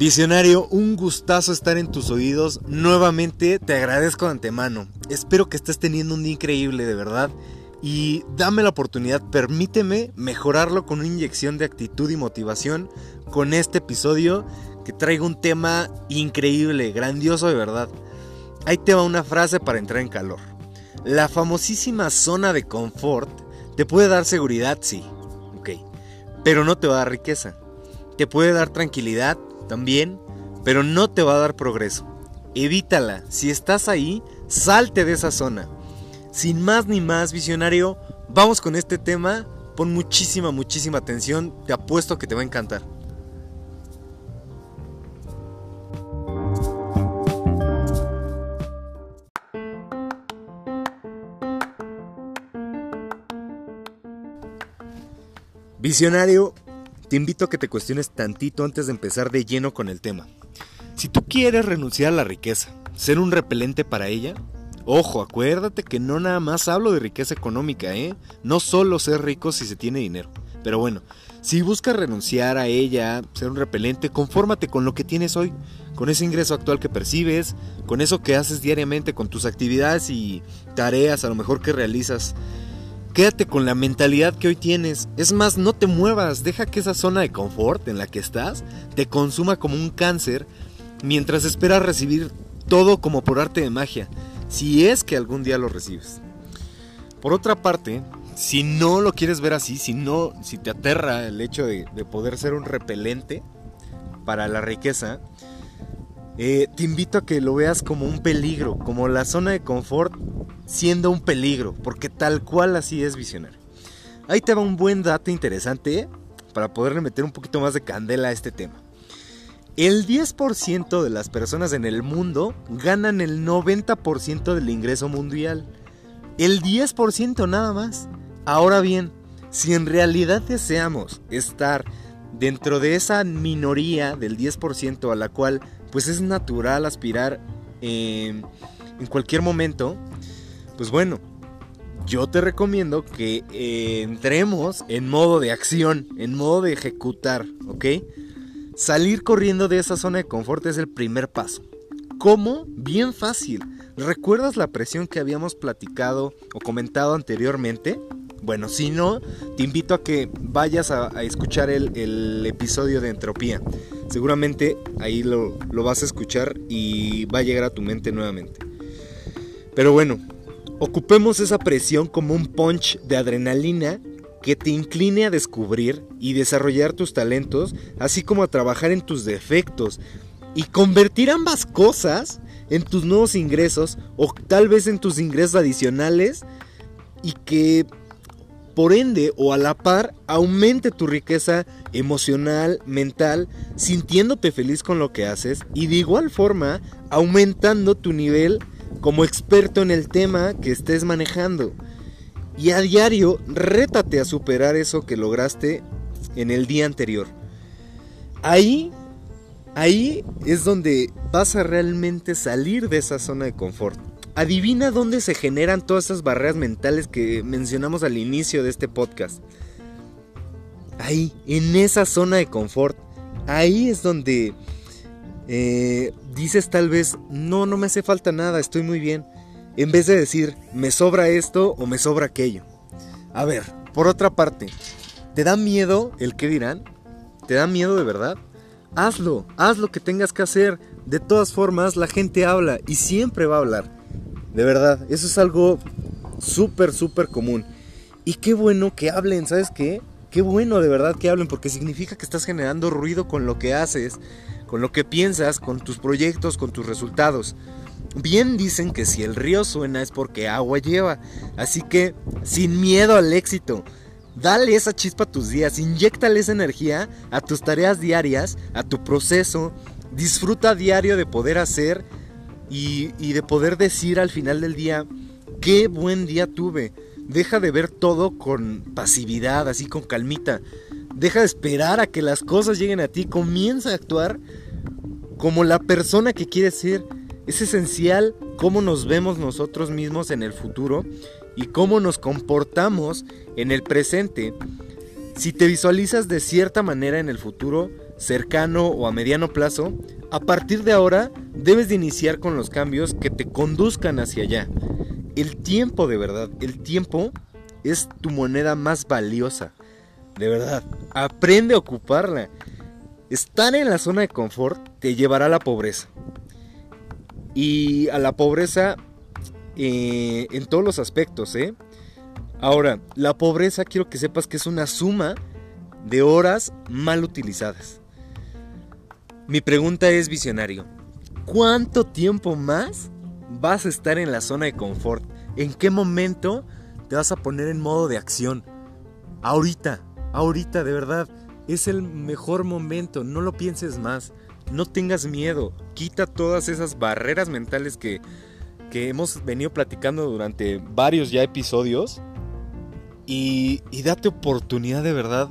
Visionario, un gustazo estar en tus oídos. Nuevamente te agradezco de antemano. Espero que estés teniendo un día increíble, de verdad. Y dame la oportunidad, permíteme mejorarlo con una inyección de actitud y motivación con este episodio que traigo un tema increíble, grandioso de verdad. Ahí te va una frase para entrar en calor. La famosísima zona de confort te puede dar seguridad, sí, ok, pero no te va a dar riqueza. Te puede dar tranquilidad, también, pero no te va a dar progreso. Evítala. Si estás ahí, salte de esa zona. Sin más ni más, visionario, vamos con este tema. Pon muchísima, muchísima atención. Te apuesto que te va a encantar. Visionario, te invito a que te cuestiones tantito antes de empezar de lleno con el tema. Si tú quieres renunciar a la riqueza, ser un repelente para ella, ojo, acuérdate que no nada más hablo de riqueza económica, ¿eh? No solo ser rico si se tiene dinero. Pero bueno, si buscas renunciar a ella, ser un repelente, confórmate con lo que tienes hoy, con ese ingreso actual que percibes, con eso que haces diariamente, con tus actividades y tareas a lo mejor que realizas Quédate con la mentalidad que hoy tienes. Es más, no te muevas. Deja que esa zona de confort en la que estás te consuma como un cáncer mientras esperas recibir todo como por arte de magia. Si es que algún día lo recibes. Por otra parte, si no lo quieres ver así, si no, si te aterra el hecho de, de poder ser un repelente para la riqueza, eh, te invito a que lo veas como un peligro, como la zona de confort siendo un peligro, porque tal cual así es visionario. Ahí te va un buen dato interesante ¿eh? para poderle meter un poquito más de candela a este tema. El 10% de las personas en el mundo ganan el 90% del ingreso mundial. El 10% nada más. Ahora bien, si en realidad deseamos estar dentro de esa minoría del 10% a la cual pues es natural aspirar en cualquier momento, pues bueno, yo te recomiendo que eh, entremos en modo de acción, en modo de ejecutar, ¿ok? Salir corriendo de esa zona de confort es el primer paso. ¿Cómo? Bien fácil. ¿Recuerdas la presión que habíamos platicado o comentado anteriormente? Bueno, si no, te invito a que vayas a, escuchar el, episodio de entropía. Seguramente ahí lo, lo vas a escuchar y va a llegar a tu mente nuevamente. Pero bueno, ocupemos esa presión como un punch de adrenalina que te incline a descubrir y desarrollar tus talentos, así como a trabajar en tus defectos y convertir ambas cosas en tus nuevos ingresos o tal vez en tus ingresos adicionales y que por ende o a la par aumente tu riqueza emocional, mental, sintiéndote feliz con lo que haces y de igual forma aumentando tu nivel como experto en el tema que estés manejando. Y a diario rétate a superar eso que lograste en el día anterior. Ahí, ahí es donde vas a realmente salir de esa zona de confort. Adivina dónde se generan todas esas barreras mentales que mencionamos al inicio de este podcast. Ahí, en esa zona de confort. Ahí es donde eh, dices tal vez, no, no me hace falta nada, estoy muy bien. En vez de decir, me sobra esto o me sobra aquello. A ver, por otra parte, ¿te da miedo el qué dirán? ¿Te da miedo de verdad? Hazlo, haz lo que tengas que hacer. De todas formas, la gente habla y siempre va a hablar. De verdad, eso es algo súper, súper común. Y qué bueno que hablen, ¿sabes qué? Qué bueno de verdad que hablen porque significa que estás generando ruido con lo que haces, con lo que piensas, con tus proyectos, con tus resultados. Bien dicen que si el río suena es porque agua lleva. Así que, sin miedo al éxito, dale esa chispa a tus días, inyectale esa energía a tus tareas diarias, a tu proceso. Disfruta diario de poder hacer y, de poder decir al final del día, qué buen día tuve. Deja de ver todo con pasividad, así con calmita. Deja de esperar a que las cosas lleguen a ti. Comienza a actuar como la persona que quieres ser. Es esencial cómo nos vemos nosotros mismos en el futuro y cómo nos comportamos en el presente. Si te visualizas de cierta manera en el futuro, cercano o a mediano plazo, a partir de ahora debes de iniciar con los cambios que te conduzcan hacia allá. El tiempo de verdad, el tiempo es tu moneda más valiosa. De verdad, aprende a ocuparla. Estar en la zona de confort te llevará a la pobreza. Y a la pobreza eh, en todos los aspectos, ¿eh? Ahora, la pobreza quiero que sepas que es una suma de horas mal utilizadas. Mi pregunta es, visionario, ¿cuánto tiempo más vas a estar en la zona de confort? ¿En qué momento te vas a poner en modo de acción? Ahorita, ahorita, de verdad, es el mejor momento, no lo pienses más, no tengas miedo, quita todas esas barreras mentales que, que hemos venido platicando durante varios ya episodios y, date oportunidad de verdad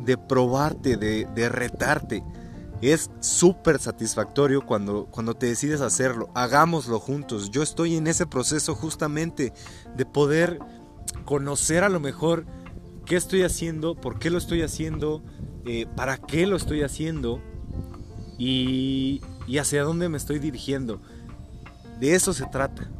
de probarte, de, de retarte. Es súper satisfactorio cuando, cuando te decides hacerlo. Hagámoslo juntos. Yo estoy en ese proceso justamente de poder conocer a lo mejor qué estoy haciendo, por qué lo estoy haciendo, eh, para qué lo estoy haciendo y, y hacia dónde me estoy dirigiendo. De eso se trata.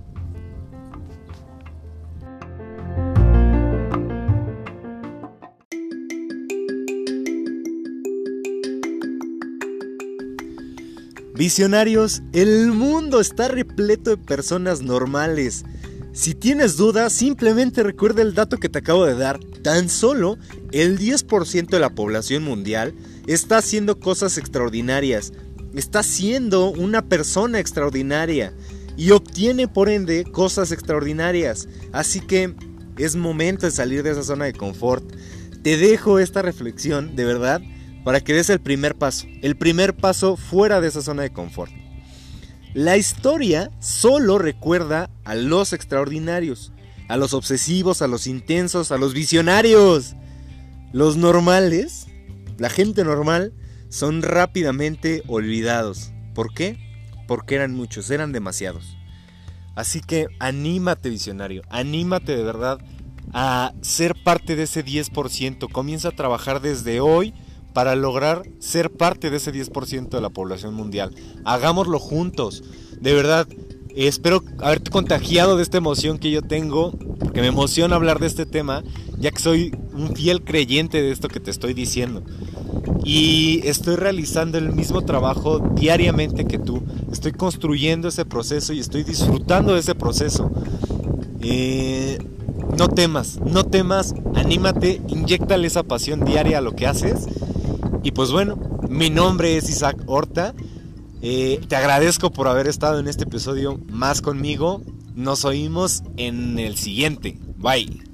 Visionarios, el mundo está repleto de personas normales. Si tienes dudas, simplemente recuerda el dato que te acabo de dar. Tan solo el 10% de la población mundial está haciendo cosas extraordinarias. Está siendo una persona extraordinaria y obtiene por ende cosas extraordinarias. Así que es momento de salir de esa zona de confort. Te dejo esta reflexión, de verdad para que des el primer paso, el primer paso fuera de esa zona de confort. La historia solo recuerda a los extraordinarios, a los obsesivos, a los intensos, a los visionarios. Los normales, la gente normal, son rápidamente olvidados. ¿Por qué? Porque eran muchos, eran demasiados. Así que anímate visionario, anímate de verdad a ser parte de ese 10%. Comienza a trabajar desde hoy para lograr ser parte de ese 10% de la población mundial. Hagámoslo juntos. De verdad, espero haberte contagiado de esta emoción que yo tengo, porque me emociona hablar de este tema, ya que soy un fiel creyente de esto que te estoy diciendo. Y estoy realizando el mismo trabajo diariamente que tú. Estoy construyendo ese proceso y estoy disfrutando de ese proceso. Eh, no temas, no temas, anímate, inyectale esa pasión diaria a lo que haces y pues bueno, mi nombre es Isaac Horta. Eh, te agradezco por haber estado en este episodio más conmigo. Nos oímos en el siguiente. Bye.